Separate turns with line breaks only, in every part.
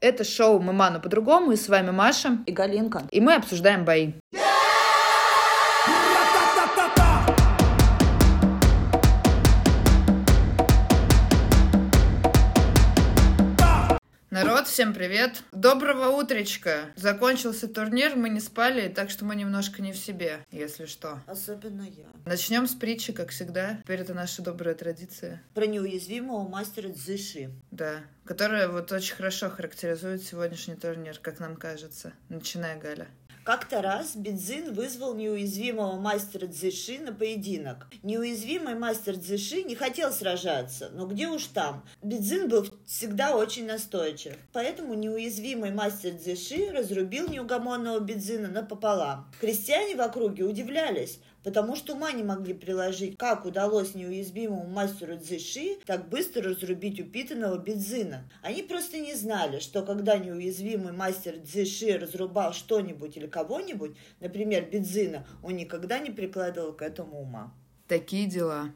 Это шоу «Мама, но по-другому» и с вами Маша.
И Галинка.
И мы обсуждаем бои. Всем привет! Доброго утречка! Закончился турнир, мы не спали, так что мы немножко не в себе, если что.
Особенно я.
Начнем с притчи, как всегда. Теперь это наша добрая традиция.
Про неуязвимого мастера Цзыши.
Да, которая вот очень хорошо характеризует сегодняшний турнир, как нам кажется. Начиная, Галя.
Как-то раз Бедзин вызвал неуязвимого мастера Цзиши на поединок. Неуязвимый мастер Цзиши не хотел сражаться, но где уж там. Бедзин был всегда очень настойчив. Поэтому неуязвимый мастер Цзиши разрубил неугомонного Бедзина напополам. Крестьяне в округе удивлялись, потому что ума не могли приложить, как удалось неуязвимому мастеру Цзиши так быстро разрубить упитанного Бедзина. Они просто не знали, что когда неуязвимый мастер Цзиши разрубал что-нибудь или кого-нибудь, например, Бедзина, он никогда не прикладывал к этому ума.
Такие дела.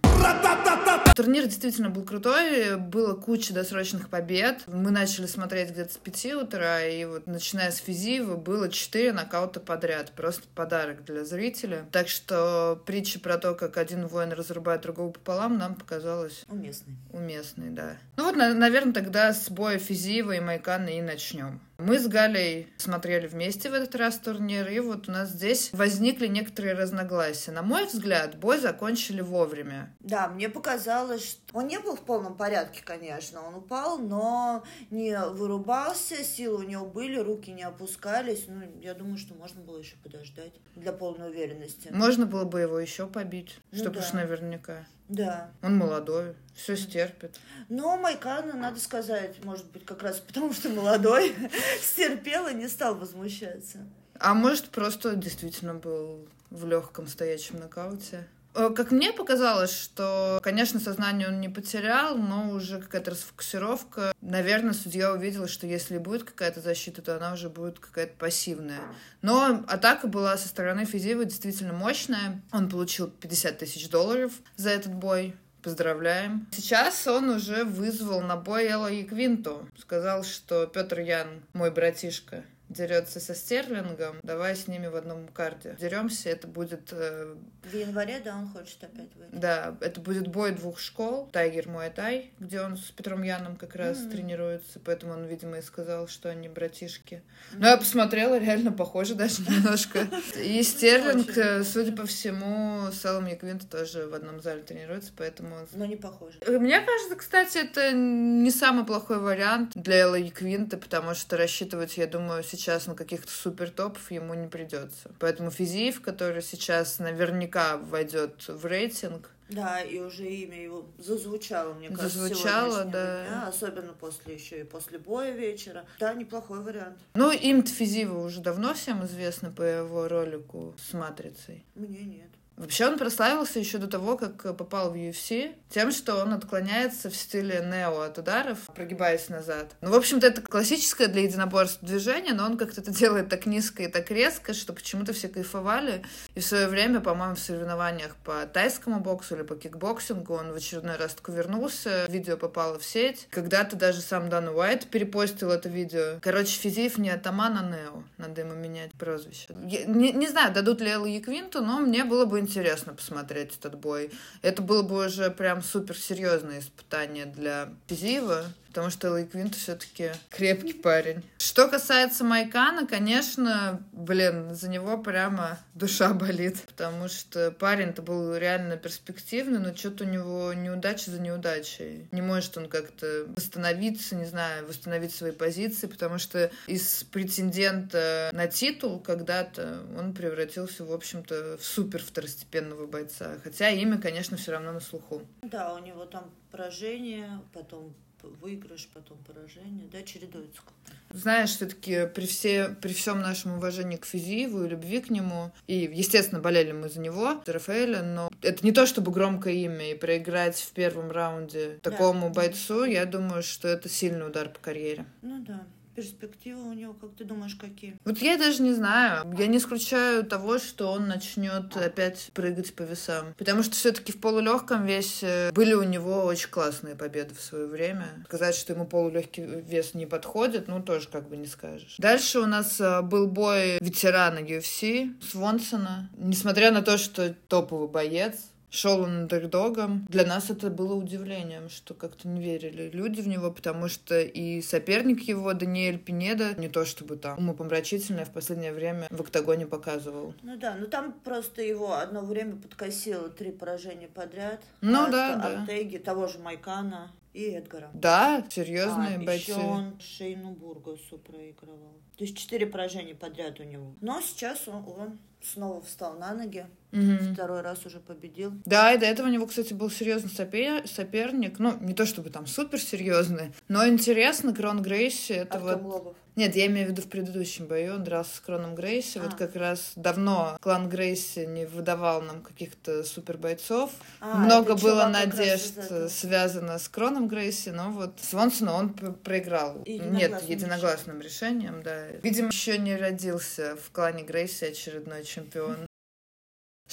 Турнир действительно был крутой, было куча досрочных побед. Мы начали смотреть где-то с 5 утра, и вот начиная с Физива было 4 нокаута подряд. Просто подарок для зрителя. Так что притча про то, как один воин разрубает другого пополам, нам показалась...
Уместной.
Уместной, да. Ну вот, наверное, тогда с боя Физива и Майкана и начнем. Мы с Галей смотрели вместе в этот раз турнир, и вот у нас здесь возникли некоторые разногласия. На мой взгляд, бой закончили вовремя.
Да, мне показалось, что он не был в полном порядке, конечно. Он упал, но не вырубался, силы у него были, руки не опускались. Ну, я думаю, что можно было еще подождать для полной уверенности.
Можно было бы его еще побить,
Ну
чтобы
да.
уж наверняка.
Да.
Он молодой, все стерпит.
Но Майкана, надо сказать, может быть, как раз потому, что молодой, стерпел и не стал возмущаться.
А может, просто действительно был в легком стоячем нокауте. Э, Как мне показалось, что, конечно, сознание он не потерял, но уже какая-то расфокусировка. Наверное, судья увидела, что если будет какая-то защита, то она уже будет какая-то пассивная. Но атака была со стороны Физива действительно мощная. Он получил 50 тысяч долларов за этот бой. Поздравляем. Сейчас он уже вызвал на бой Элла и Квинту. Сказал, что Петр Ян, мой братишка, дерется со Стерлингом, давай с ними в одном карте. Деремся, это будет э,
В январе, да, он хочет опять выйти.
да, это будет бой двух школ. Тайгер Муай Тай, где он с Петром Яном как раз
Мгм.
тренируется. Поэтому он, видимо, и сказал, что они братишки. Но я посмотрела, реально похоже даже немножко. И Стерлинг, э, судя по всему, с Эллом Яквинто тоже в одном зале тренируется, поэтому...
Но не похоже.
Э, Мне кажется, кстати, это не самый плохой вариант для Элла Яквинта, потому что рассчитывать, я думаю, сейчас на каких-то супер топов ему не придется. Поэтому Физиев, который сейчас наверняка войдет в рейтинг,
Да, и уже имя его зазвучало, мне кажется,
Зазвучало, да.
дня, особенно после еще и после боя вечера. Да, неплохой вариант.
Ну, им Физива уже давно всем известно по его ролику с «Матрицей».
Мне нет.
Вообще он прославился еще до того, как попал в UFC, тем, что он отклоняется в стиле нео от ударов, прогибаясь назад. Ну, в общем-то, это классическое для единоборств движение, но он как-то это делает так низко и так резко, что почему-то все кайфовали. И в свое время, по-моему, в соревнованиях по тайскому боксу или по кикбоксингу он в очередной раз такой вернулся, видео попало в сеть. Когда-то даже сам Дан Уайт перепостил это видео. Короче, Физиев не атаман, а Нео. Надо ему менять прозвище. Я не, не знаю, дадут ли Элу Яквинте, но мне было бы интересно посмотреть этот бой. Это было бы уже прям супер серьезное испытание для Физиева, потому что Эл Яквинта все-таки крепкий парень. Что касается Мойкано, конечно, блин, за него прямо душа болит, потому что парень-то был реально перспективный, но что-то у него неудача за неудачей. Не может он как-то восстановиться, не знаю, восстановить свои позиции, потому что из претендента на титул когда-то он превратился, в общем-то, в супер второстепенного бойца. Хотя имя, конечно, все равно на слуху.
Да, у него там поражение, потом выигрыш, потом поражение, да, чередуется.
Знаешь, все-таки при, все, при всем нашем уважении к Физиеву и любви к нему, и, естественно, болели мы за него, за Рафаэля, но это не то чтобы громкое имя, и проиграть в первом раунде такому бойцу, я думаю, что это сильный удар по карьере.
Ну да. Перспективы у него, как ты думаешь, какие?
Вот я даже не знаю. Я не исключаю того, что он начнет опять прыгать по весам. Потому что все-таки в полулегком весе были у него очень классные победы в свое время. Сказать, что ему полулегкий вес не подходит, ну тоже как бы не скажешь. Дальше у нас э, был бой ветерана UFC Свонсона. Несмотря на то, что топовый боец, шел он андердогом. Для нас это было удивлением, что как-то не верили люди в него, потому что и соперник его, Даниэль Пинеда, не то чтобы там умопомрачительное в последнее время в октагоне показывал.
Ну да, ну там просто его одно время подкосило три поражения подряд.
Ну
от
да, да.
Артеги, того же Майкана и Эдгара.
Да, серьезные
а,
бойцы.
еще он Шейну Бургасу проигрывал. То есть четыре поражения подряд у него. Но сейчас он, он снова встал на ноги.
Мгм.
Второй раз уже победил.
Да, и до этого у него, кстати, был серьезный сопе- соперник. Ну, не то чтобы там супер серьезный, но интересно, Крон Грейси, это
Артем
вот...
Лобов.
Нет, я имею в виду в предыдущем бою, он дрался с Кроном Грейси. Вот
А.
как раз давно клан Грейси не выдавал нам каких-то супер бойцов.
А,
Много было надежд связано с Кроном Грейси, но вот Свонсону он проиграл.
Единогласным
Нет, единогласным решением, да. Видимо, еще не родился в клане Грейси очередной чемпион.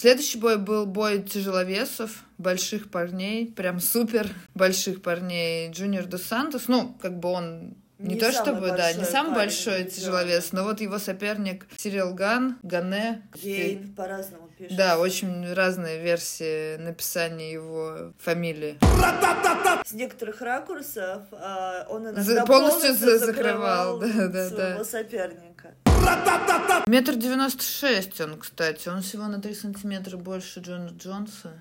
Следующий бой был бой тяжеловесов, больших парней, прям супер больших парней. Джуниор Дос Сантос, ну, как бы он не,
Не
то чтобы, да, не самый
парень
большой тяжеловес, но вот его соперник Сирил Ган, Гане.
Гейн по-разному пишет.
Да, очень разные версии написания его фамилии.
С некоторых ракурсов а, он
За-
иногда
полностью за-
закрывал
закрывал, да, да,
своего
да.
соперника.
Метр девяносто шесть он, кстати. Он всего на три сантиметра больше Джона Джонса.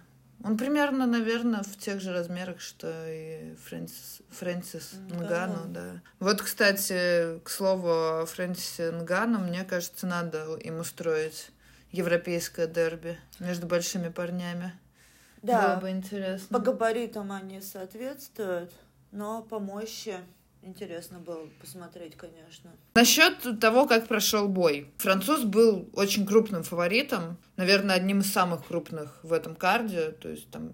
Он примерно, наверное, в тех же размерах, что и Фрэнсис, Фрэнсис
Нгану.
Да. Вот, кстати, к слову о Фрэнсисе Нгану, мне кажется, надо им устроить европейское дерби между большими парнями.
Да,
Было бы интересно.
по габаритам они соответствуют, но по мощи интересно было посмотреть, конечно.
Насчет того, как прошел бой. Француз был очень крупным фаворитом, наверное, одним из самых крупных в этом карде. То есть там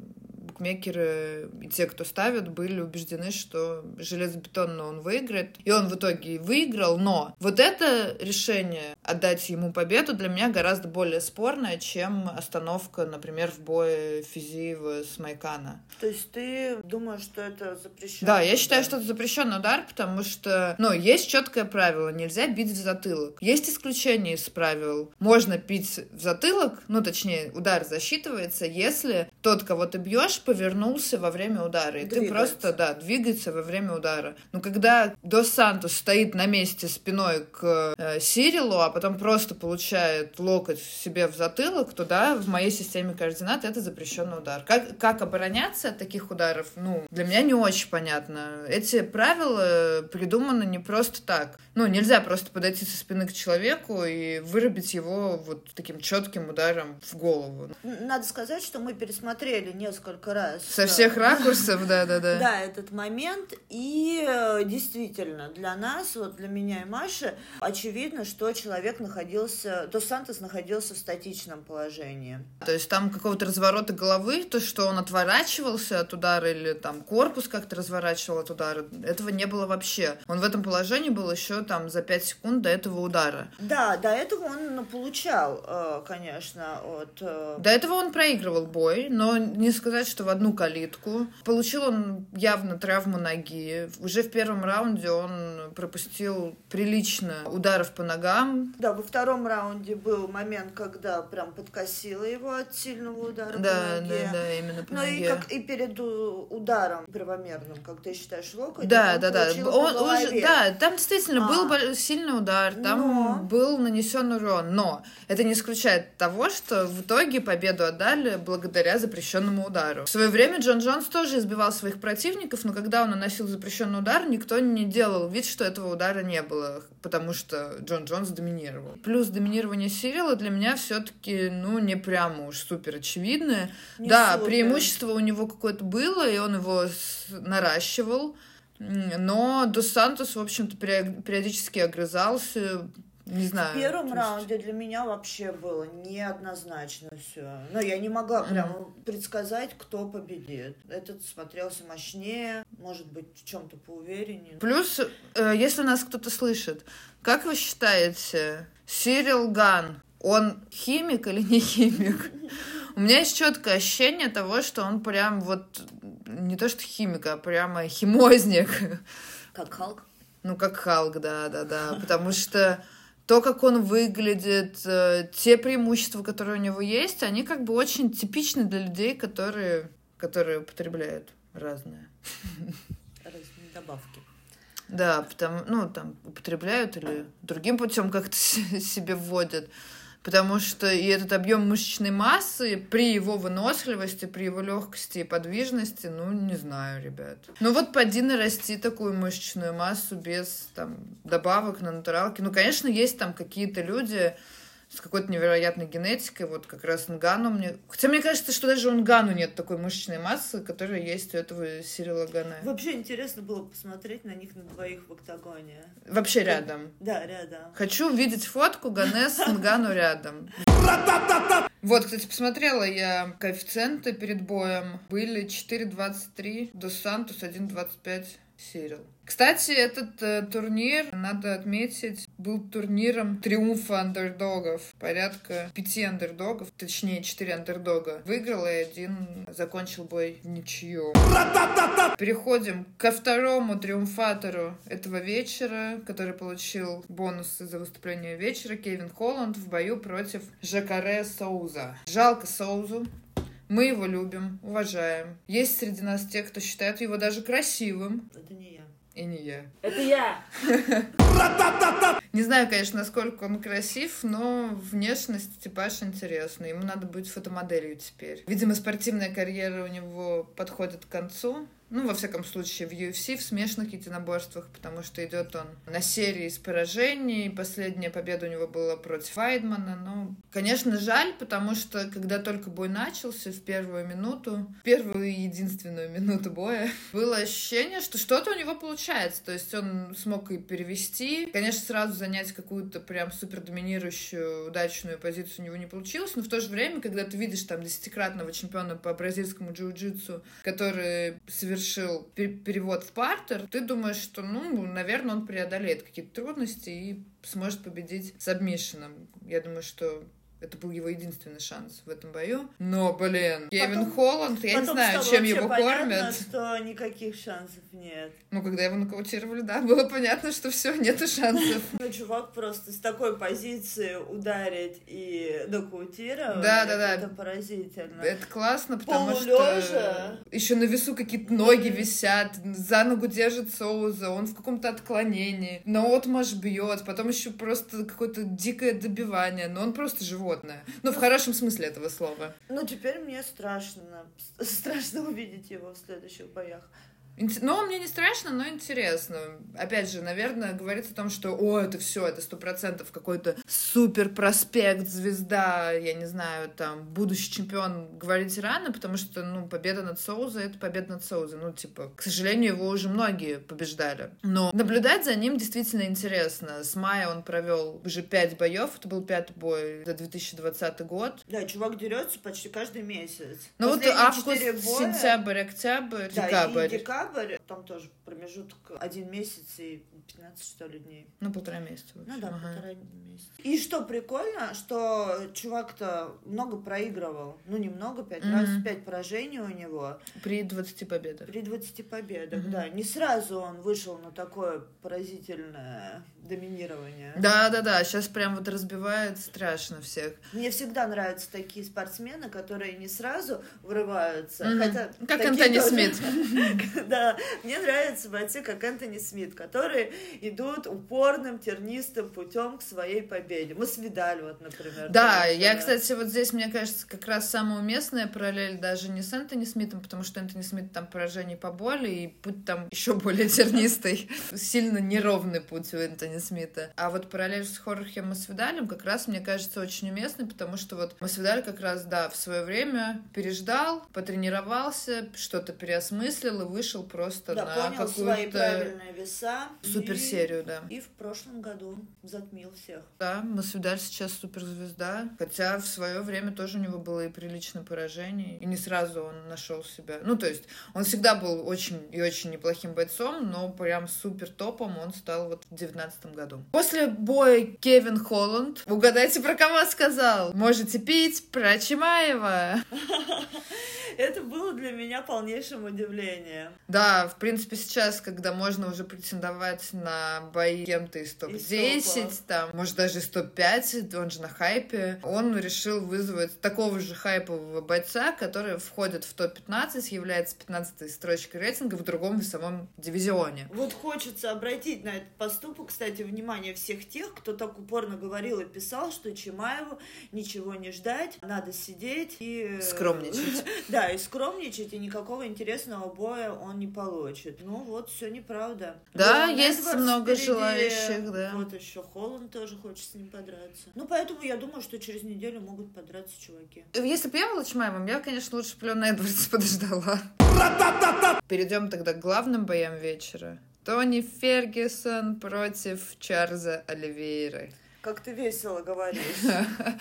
букмекеры и те, кто ставят, были убеждены, что железобетонно он выиграет. И он в итоге выиграл, но вот это решение отдать ему победу для меня гораздо более спорное, чем остановка, например, в бое Физиева с Майкана.
То есть ты думаешь, что это запрещено?
Да, я считаю, что это запрещенный удар, потому что, ну, есть четкое правило, нельзя бить в затылок. Есть исключение из правил. Можно бить в затылок, ну, точнее, удар засчитывается, если тот, кого ты бьешь, повернулся во время удара. И ты
Двигается.
просто, да, двигается во время удара. Но когда Дос Сантос стоит на месте спиной к э, Сирилу, а потом просто получает локоть себе в затылок, то да, в моей системе координат это запрещенный удар. Как, как обороняться от таких ударов, ну, для меня не очень понятно. Эти правила придуманы не просто так. Ну, нельзя просто подойти со спины к человеку и вырубить его вот таким четким ударом в голову.
Надо сказать, что мы пересмотрели несколько раз.
Со всех ракурсов, да-да-да.
Да, этот момент. И э, действительно, для нас, вот для меня и Маши, очевидно, что человек находился, то Сантос находился в статичном положении.
То есть там какого-то разворота головы, то, что он отворачивался от удара или там корпус как-то разворачивал от удара, этого не было вообще. Он в этом положении был еще там за 5 секунд до этого удара.
Да, до этого он ну, получал, э, конечно, от... э,
До этого он проигрывал бой, но не сказать, что в одну калитку. Получил он явно травму ноги. Уже в первом раунде он пропустил прилично ударов по ногам.
Да, во втором раунде был момент, когда прям подкосило его от сильного удара
Да,
по
да,
ноге.
да, именно по
Ну и,
ноге.
как, и перед ударом правомерным, как ты считаешь, локоть,
Да,
он
да, да. Он, он же-
голове.
да, там действительно
А.
был сильный удар, там
Но.
был нанесен урон, но это не исключает того, что в итоге победу отдали благодаря запрещенному удару. Свое время Джон Джонс тоже избивал своих противников, но когда он наносил запрещенный удар, никто не делал вид, что этого удара не было, потому что Джон Джонс доминировал. Плюс доминирование Сирила для меня все-таки, ну, не прямо уж супер очевидное.
Не
да,
супер.
преимущество у него какое-то было, и он его наращивал. Но Дос Сантос, в общем-то, периодически огрызался, Не знаю.
В первом
есть-
раунде для меня вообще было неоднозначно все. Но я не могла прямо предсказать, кто победит. Этот смотрелся мощнее, может быть, в чем-то поувереннее.
Плюс, э, если нас кто-то слышит, как вы считаете, Сирил Ган, он химик или не химик? У меня есть четкое ощущение того, что он прям вот не то что химик, а прямо химозник.
Как Халк?
Ну, как Халк, да, да, да. Потому что то, как он выглядит, э, те преимущества, которые у него есть, они как бы очень типичны для людей, которые, которые употребляют разное.
Разные добавки.
Да, потому, ну, там, употребляют или другим путем как-то се- себе вводят. Потому что и этот объем мышечной массы при его выносливости, при его легкости и подвижности, ну, не знаю, ребят. Ну вот поди нарасти такую мышечную массу без там добавок на натуралке. Ну, конечно, есть там какие-то люди с какой-то невероятной генетикой, вот как раз Нгану мне... Хотя мне кажется, что даже у Нгану нет такой мышечной массы, которая есть у этого Сирила Гана.
Вообще интересно было посмотреть на них на двоих в октагоне.
Вообще рядом.
Да, рядом.
Хочу увидеть фотку Ганес с Нгану рядом. Вот, кстати, посмотрела я коэффициенты перед боем. Были 4.23, Дос Сантос 1.25 Сирил. Кстати, этот э, турнир, надо отметить, был турниром триумфа андердогов. Порядка пяти андердогов, точнее, четыре андердога. Выиграл и один закончил бой ничью. Переходим ко второму триумфатору этого вечера, который получил бонусы за выступление вечера. Кевин Холланд в бою против Жакаре Соуза. Жалко Соузу. Мы его любим, уважаем. Есть среди нас те, кто считает его даже красивым.
Это не я.
И не я.
Это я!
Не знаю, конечно, насколько он красив, но внешность типаж интересный. Ему надо быть фотомоделью теперь. Видимо, спортивная карьера у него подходит к концу. Ну, во всяком случае, в UFC, в смешанных единоборствах, потому что идет он на серии из поражений. Последняя победа у него была против Вайдмана. Ну, конечно, жаль, потому что когда только бой начался, в первую минуту, первую и единственную минуту боя, было ощущение, что что-то у него получается. То есть он смог и перевести. Конечно, сразу занять какую-то прям супер доминирующую, удачную позицию у него не получилось, но в то же время, когда ты видишь там десятикратного чемпиона по бразильскому джиу-джитсу, который совершил пер- перевод в партер, ты думаешь, что, ну, наверное, он преодолеет какие-то трудности и сможет победить сабмишином. Я думаю, что это был его единственный шанс в этом бою. Но, блин, Кевин
Потом-
Холланд, я не знаю, чем его
понятно,
кормят.
что никаких шансов нет.
Ну, когда его нокаутировали, да, было понятно, что все, нету шансов.
Ну, чувак просто с такой позиции ударить и нокаутировать,
Да, да, да.
это поразительно.
Это классно, потому что еще на весу какие-то ноги висят, за ногу держит Соуза, он в каком-то отклонении, на отмаш бьет, потом еще просто какое-то дикое добивание, но он просто животное. Ну, в хорошем смысле этого слова.
Ну, теперь мне страшно. Страшно увидеть его в следующих боях.
Но мне не страшно, но интересно. Опять же, наверное, говорится о том, что о, это все, это сто процентов какой-то супер проспект, звезда, я не знаю, там, будущий чемпион говорить рано, потому что, ну, победа над Соуза — это победа над Соуза. Ну, типа, к сожалению, его уже многие побеждали. Но наблюдать за ним действительно интересно. С мая он провел уже пять боев, это был пятый бой за 2020 год.
Да, чувак дерется почти каждый месяц.
Ну вот август,
боя-
сентябрь, октябрь,
Да,
декабрь.
и декабрь, там тоже промежуток один месяц и 15, что ли, дней.
Ну, полтора месяца. в
Ну да,
ага.
полтора месяца. И что прикольно, что чувак-то много проигрывал. Ну, немного, пять
Мгм.
раз, пять поражений у него.
При 20 победах.
При 20 победах,
Мгм.
да. Не сразу он вышел на такое поразительное доминирование.
Да, да, да. Сейчас прям вот разбивает страшно всех.
Мне всегда нравятся такие спортсмены, которые не сразу врываются.
Мгм.
Хотя
Как Антони
тоже-
Смит.
Да, мне нравятся бойцы, как Энтони Смит, которые идут упорным, тернистым путем к своей победе. Мы свидали, вот, например.
Да,
тоже.
я, кстати, вот здесь, мне кажется, как раз самая уместная параллель даже не с Энтони Смитом, потому что Энтони Смит там поражений поболее, и путь там еще более тернистый. Сильно неровный путь у Энтони Смита. А вот параллель с Хорхе Масвидалем как раз, мне кажется, очень уместной, потому что вот Масвидаль как раз, да, в свое время переждал, потренировался, что-то переосмыслил и вышел просто
да,
на
понял свои правильные веса.
суперсерию, да.
И, и в прошлом году затмил всех.
Да, Масвидаль сейчас суперзвезда, хотя в свое время тоже у него было и приличное поражение, и не сразу он нашел себя. Ну, то есть он всегда был очень и очень неплохим бойцом, но прям супер топом он стал вот в девятнадцатом году. После боя Кевин Холланд, угадайте, про кого сказал? Можете пить про Чимаева.
Это было для меня полнейшим удивлением.
Да, в принципе, сейчас, когда можно уже претендовать на бои кем-то из топ-10, там, может, даже из топ-5, он же на хайпе, он решил вызвать такого же хайпового бойца, который входит в топ-15, является 15-й строчкой рейтинга в другом весовом дивизионе.
Вот хочется обратить на этот поступок, кстати, внимание всех тех, кто так упорно говорил и писал, что Чимаеву ничего не ждать, надо сидеть и...
Скромничать.
Да, и скромничать, и никакого интересного боя он не получит. Ну вот, все неправда.
Да, есть много желающих, да.
Вот еще Холланд тоже хочет с ним подраться. Ну, поэтому я думаю, что через неделю могут подраться чуваки.
Если бы я была Чимаевым, я, конечно, лучше бы Лена Эдвардс подождала. Перейдем тогда к главным боям вечера. Тони Фергюсон против Чарльза Оливейры.
Как ты весело говоришь.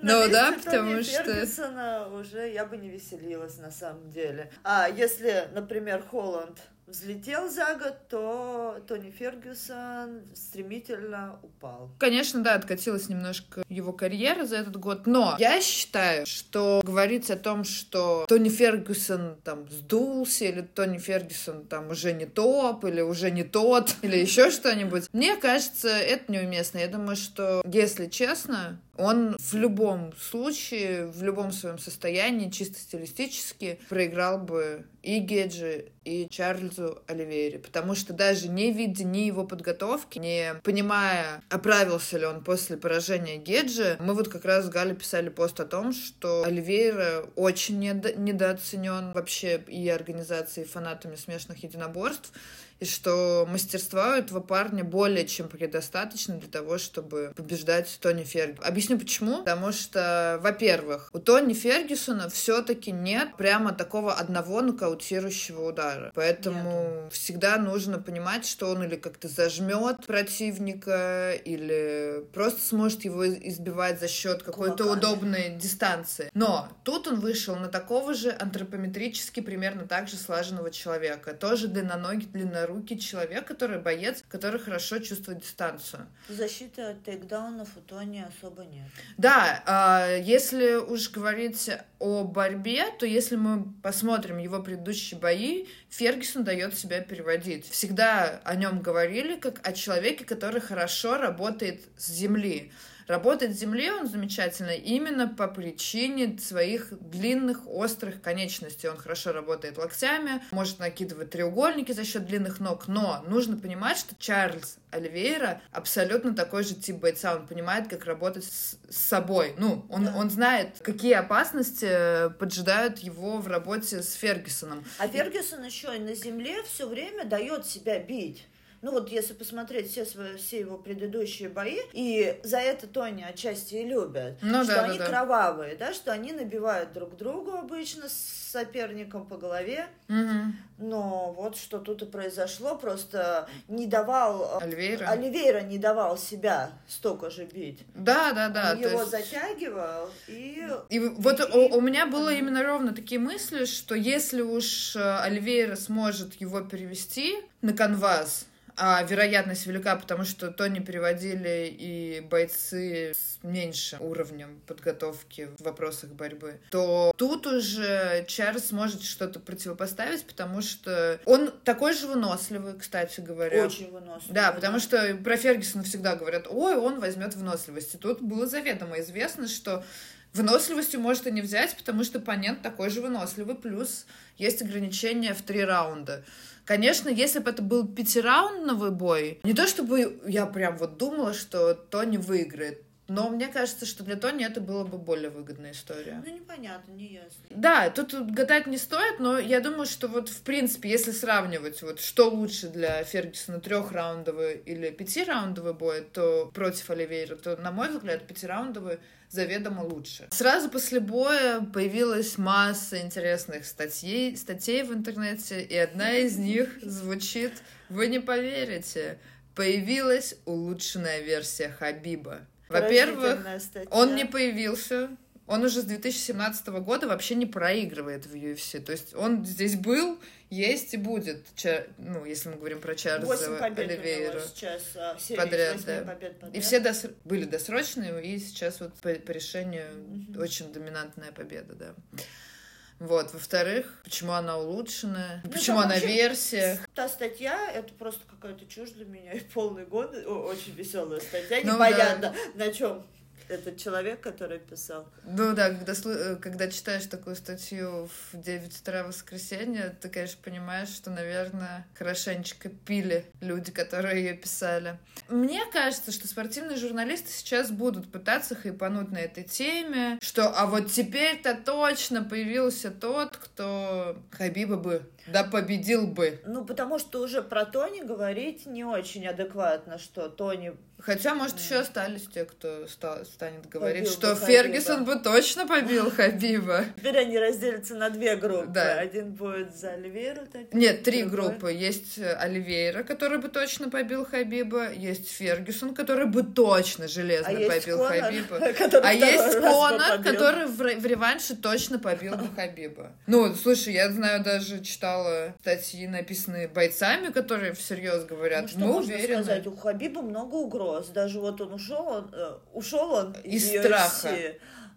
Ну да, потому что...
Фергюсона уже я бы не веселилась на самом деле. А если, например, Холланд взлетел за год, то Тони Фергюсон стремительно упал.
Конечно, да, откатилась немножко его карьера за этот год, но я считаю, что говорить о том, что Тони Фергюсон там сдулся, или Тони Фергюсон там уже не топ, или уже не тот, или еще что-нибудь, мне кажется, это неуместно. Я думаю, что, если честно, он в любом случае, в любом своем состоянии, чисто стилистически, проиграл бы и Геджи, и Чарльзу Оливейре. Потому что даже не видя ни его подготовки, не понимая, оправился ли он после поражения Геджи, мы вот как раз с Галей писали пост о том, что Оливейра очень недо- недооценен вообще и организацией, и фанатами смешанных единоборств и что мастерства у этого парня более чем предостаточно для того, чтобы побеждать Тони Фергюсона. Объясню почему. Потому что, во-первых, у Тони Фергюсона все-таки нет прямо такого одного нокаутирующего удара. Поэтому нет. всегда нужно понимать, что он или как-то зажмет противника, или просто сможет его избивать за счет какой-то удобной дистанции. Но тут он вышел на такого же антропометрически примерно так же слаженного человека. Тоже длинноногий, длиннорукий человек, который боец, который хорошо чувствует дистанцию.
Защиты от тейкдаунов у Тони особо нет.
Да, а, если уж говорить о борьбе, то если мы посмотрим его предыдущие бои, Фергюсон дает себя переводить. Всегда о нем говорили как о человеке, который хорошо работает с земли. Работает с землей он замечательно именно по причине своих длинных острых конечностей. Он хорошо работает локтями, может накидывать треугольники за счет длинных ног, но нужно понимать, что Чарльз Оливейра абсолютно такой же тип бойца. Он понимает, как работать с, с собой. Ну, он, да. он знает, какие опасности поджидают его в работе с Фергюсоном.
А Фергюсон еще и на земле все время дает себя бить. Ну вот если посмотреть все, свои, все его предыдущие бои, и за это Тони отчасти и любят, ну, что да, они да, да. кровавые, да, что они набивают друг другу обычно с соперником по голове.
Угу.
Но вот что тут и произошло, просто не давал...
Э, Оливейра.
Оливейра не давал себя столько же бить.
Да, да, да.
Он его есть... затягивал и...
И вот и... У, у меня было именно ровно такие мысли, что если уж э, Оливейра сможет его перевести на канвас, а вероятность велика, потому что то не переводили и бойцы с меньшим уровнем подготовки в вопросах борьбы, то тут уже Чарльз может что-то противопоставить, потому что он такой же выносливый, кстати говоря.
Очень выносливый.
Да, потому что про Фергюсона всегда говорят, ой, он возьмет выносливость. И тут было заведомо известно, что Выносливостью может и не взять, потому что оппонент такой же выносливый, плюс есть ограничения в три раунда. Конечно, если бы это был пятираундовый бой, не то чтобы я прям вот думала, что Тони выиграет. Но мне кажется, что для Тони это было бы более выгодная история.
Ну, непонятно, не ясно.
Да, тут гадать не стоит, но я думаю, что вот в принципе, если сравнивать, вот что лучше для Фергюсона, трехраундовый или пятираундовый бой, то против Оливейра, то, на мой взгляд, пятираундовый заведомо лучше. Сразу после боя появилась масса интересных статей, статей в интернете, и одна из них звучит «Вы не поверите, появилась улучшенная версия Хабиба». Во-первых, он не появился, он уже с 2017 года вообще не проигрывает в UFC. То есть он здесь был, есть и будет. Ча... Ну, если мы говорим про Чарльза Оливейра.
сейчас а,
подряд, да. побед подряд. И все дос... были досрочные, и сейчас вот по, по решению mm-hmm. очень доминантная победа, да. Вот, во-вторых, почему она улучшенная, ну, почему она версия.
Та статья, это просто какая-то чушь для меня, и полный год, очень веселая статья, ну, непонятно да. на чем этот человек, который писал.
Ну да, когда, э, когда читаешь такую статью в 9 утра воскресенье, ты, конечно, понимаешь, что, наверное, хорошенечко пили люди, которые ее писали. Мне кажется, что спортивные журналисты сейчас будут пытаться хайпануть на этой теме, что а вот теперь-то точно появился тот, кто Хабиба бы да победил бы.
Ну, потому что уже про Тони говорить не очень адекватно, что Тони
Хотя, может, еще остались те, кто ста- станет говорить, побил что бы Фергюсон бы точно побил Хабиба.
Теперь они разделятся на две группы. Да. Один будет за Оливейру.
Нет, три другой. группы. Есть э, Оливейра, который бы точно побил Хабиба. Есть Фергюсон, который бы точно железно а побил Конор, Хабиба. А есть Конор, который в, в реванше точно побил бы Хабиба. Ну, слушай, я знаю, даже читала статьи, написанные бойцами, которые всерьез говорят. Ну, что Мы можно уверены. сказать?
У Хабиба много угроз. Даже вот он ушел, он, э, ушел он
из страха.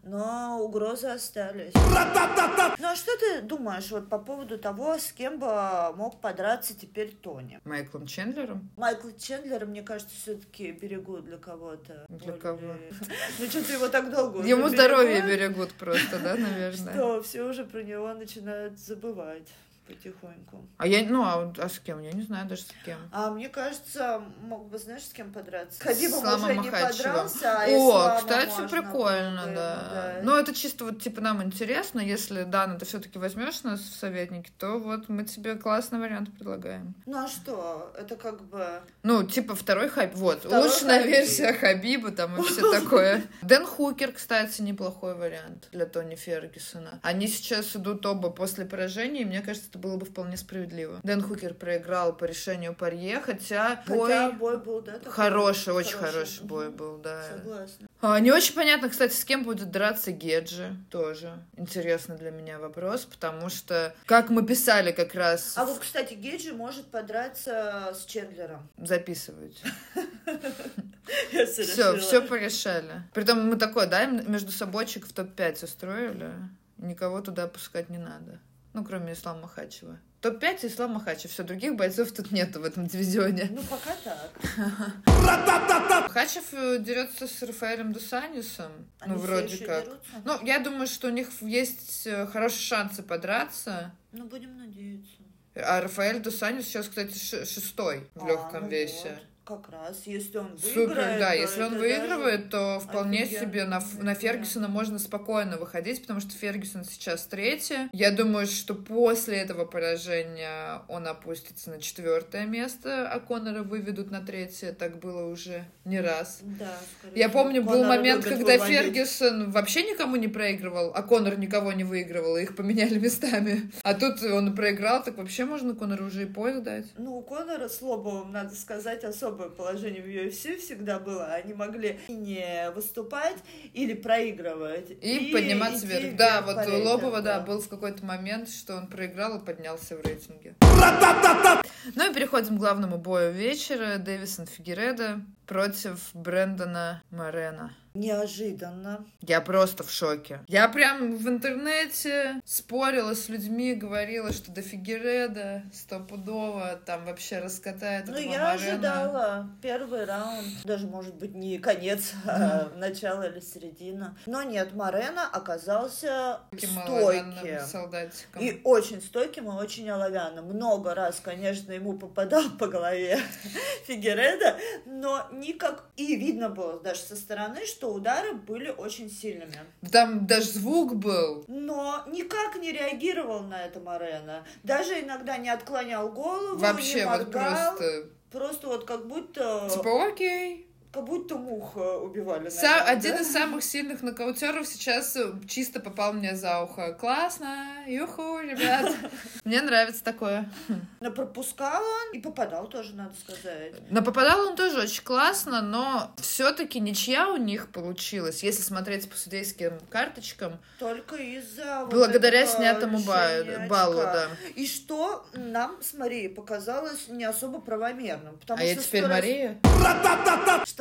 Но угрозы остались. Ну а что ты думаешь вот по поводу того, с кем бы мог подраться теперь Тони?
Майклом Чендлером?
Майкл Чендлера, мне кажется, все-таки берегут для кого-то.
Для кого?
Ну что-то его так долго
Ему здоровье берегут просто, да, наверное?
Что, все уже про него начинают забывать потихоньку.
А я, ну, а, а с кем? Я не знаю даже с кем.
А мне кажется, мог бы, знаешь, с кем подраться? Хабибом уже не
подрался, а О, кстати, прикольно, бы, да. да. Ну, это чисто вот, типа, нам интересно, если, да, ну, ты все таки возьмешь нас в советники, то вот мы тебе классный вариант предлагаем.
Ну, а что? Это как бы...
Ну, типа, второй Хабиб, вот, второй лучшая Хабиб. версия Хабиба там и все такое. Дэн Хукер, кстати, неплохой вариант для Тони Фергюсона. Они сейчас идут оба после поражения, и мне кажется, это было бы вполне справедливо. Дэн Хукер проиграл по решению Парье, хотя бой...
Хотя бой был, да?
Хороший, очень хороший, хороший бой был, да.
Согласна.
А, не очень понятно, кстати, с кем будет драться Геджи. Тоже интересный для меня вопрос, потому что, как мы писали как раз...
А вот, кстати, Геджи может подраться с Чендлером.
Записывайте. Все, все порешали. Притом мы такой, да, между собойчик в топ-5 устроили. Никого туда пускать не надо. Ну, кроме Ислама Махачева. Топ-5 Ислам Махачев. Все, других бойцов тут нету в этом дивизионе.
Ну, пока так.
Махачев э, дерется с Рафаэлем Дусанисом. ну, вроде как. Ну, я думаю, что у них есть э, хорошие шансы подраться.
Ну, будем надеяться.
А Рафаэль Дусанис сейчас, кстати, шестой в а, легком ну весе.
Вот. Как раз, если он выиграет. Супер,
да, если он выигрывает, то вполне офигенно. себе на, на Фергюсона можно спокойно выходить, потому что Фергюсон сейчас третий. Я думаю, что после этого поражения он опустится на четвертое место, а Конора выведут на третье. Так было уже не раз.
Да,
Я помню, был момент, когда выводить. Фергюсон вообще никому не проигрывал, а Конор никого не выигрывал, и их поменяли местами. А тут он проиграл, так вообще можно Конору уже и пояс дать.
Ну, у Конора с Лобовым, надо сказать, особо особое положение в UFC всегда было. Они могли не выступать или проигрывать.
И, и подниматься вверх. Да, вот у Лобова, да, был в какой-то момент, что он проиграл и поднялся в рейтинге. Ну и переходим к главному бою вечера. Дэвисон Фигереда против Брэндона Морена.
Неожиданно.
Я просто в шоке. Я прям в интернете спорила с людьми, говорила, что до Фигереда стопудово там вообще раскатает
Ну, я Морена. ожидала первый раунд, даже, может быть, не конец, а начало или середина. Но нет, Морена оказался Таким стойким.
солдатиком.
И очень стойким, и очень оловянным. Но много раз, конечно, ему попадал по голове Фигереда, но никак... И видно было даже со стороны, что удары были очень сильными.
Там даже звук был.
Но никак не реагировал на это Морено. Даже иногда не отклонял голову,
Вообще
не
вот
моргал.
просто...
Просто вот как будто...
Типа, окей.
Как будто мух убивали. Наверное,
один
да?
из самых сильных нокаутеров сейчас э, чисто попал мне за ухо. Классно! Юху, ребят! Мне нравится такое.
Но пропускал он и попадал тоже, надо сказать.
Но попадал он тоже очень классно, но все-таки ничья у них получилась, если смотреть по судейским карточкам,
Только из-за... вот
благодаря
этого
снятому ба- баллу, да.
И что нам с Марией показалось не особо правомерным. Потому
А я
что
теперь
сто раз-
Мария?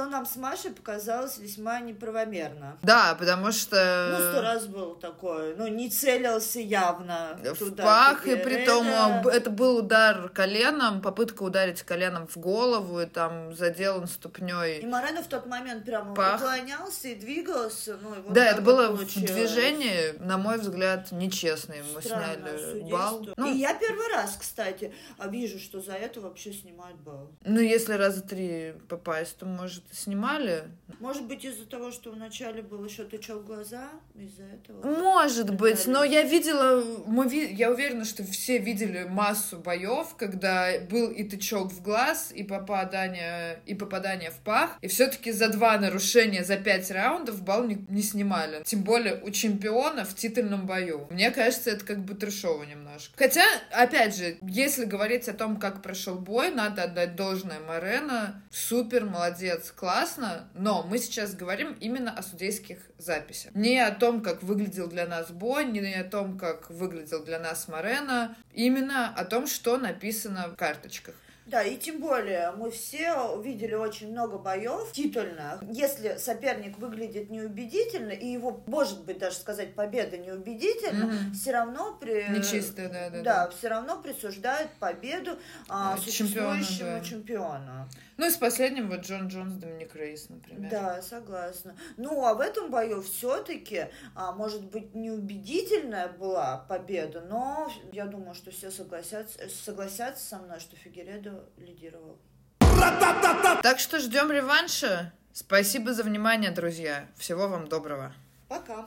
Что нам с Машей показалось весьма неправомерно.
Да, потому что...
Ну, сто раз был такой. Ну, не целился явно.
В
туда,
пах, и при том это был удар коленом, попытка ударить коленом в голову, и там задел он
И
ступней.
Морено в тот момент прямо
Пах.
уклонялся и двигался. Ну, и вот
Да, это было
получилось.
движении, на мой взгляд, нечестно. Мы
Странное
сняли
судейство.
балл.
И
Ну,
я первый раз, кстати, а вижу, что за это вообще снимают балл.
ну, если раза три попасть, то, может, и снимали.
Может быть, из-за того, что вначале был еще тычок глаза, из-за этого.
Может быть, но я видела, мы я уверена, что все видели массу боев, когда был и тычок в глаз, и попадание, и попадание в пах, и все-таки за два нарушения за пять раундов балл не, не снимали. Тем более у чемпиона в титульном бою. Мне кажется, это как бы трешово немножко. Хотя, опять же, если говорить о том, как прошел бой, надо отдать должное Морено. Супер, молодец, классно. Но мы сейчас говорим именно о судейских записях. Не о том, как выглядел для нас бой, не о том, как выглядел для нас Морено. Именно о том, что написано в карточках.
Да, и тем более мы все видели очень много боев титульных. Если соперник выглядит неубедительно, и его, может быть, даже сказать, победа неубедительна,
Мгм.
все равно при...
Нечистое, да, да,
Да, все равно присуждают победу а,
чемпиону,
существующему
да.
чемпиону.
Ну и с последним вот Джон Джонс, Доминик Рейс, например.
Да, согласна. Ну, а в этом бою все-таки, а, может быть, неубедительная была победа, но я думаю, что все согласятся, согласятся со мной, что Фигередо лидировал.
Так что ждем реванша. Спасибо за внимание, друзья. Всего вам доброго.
Пока.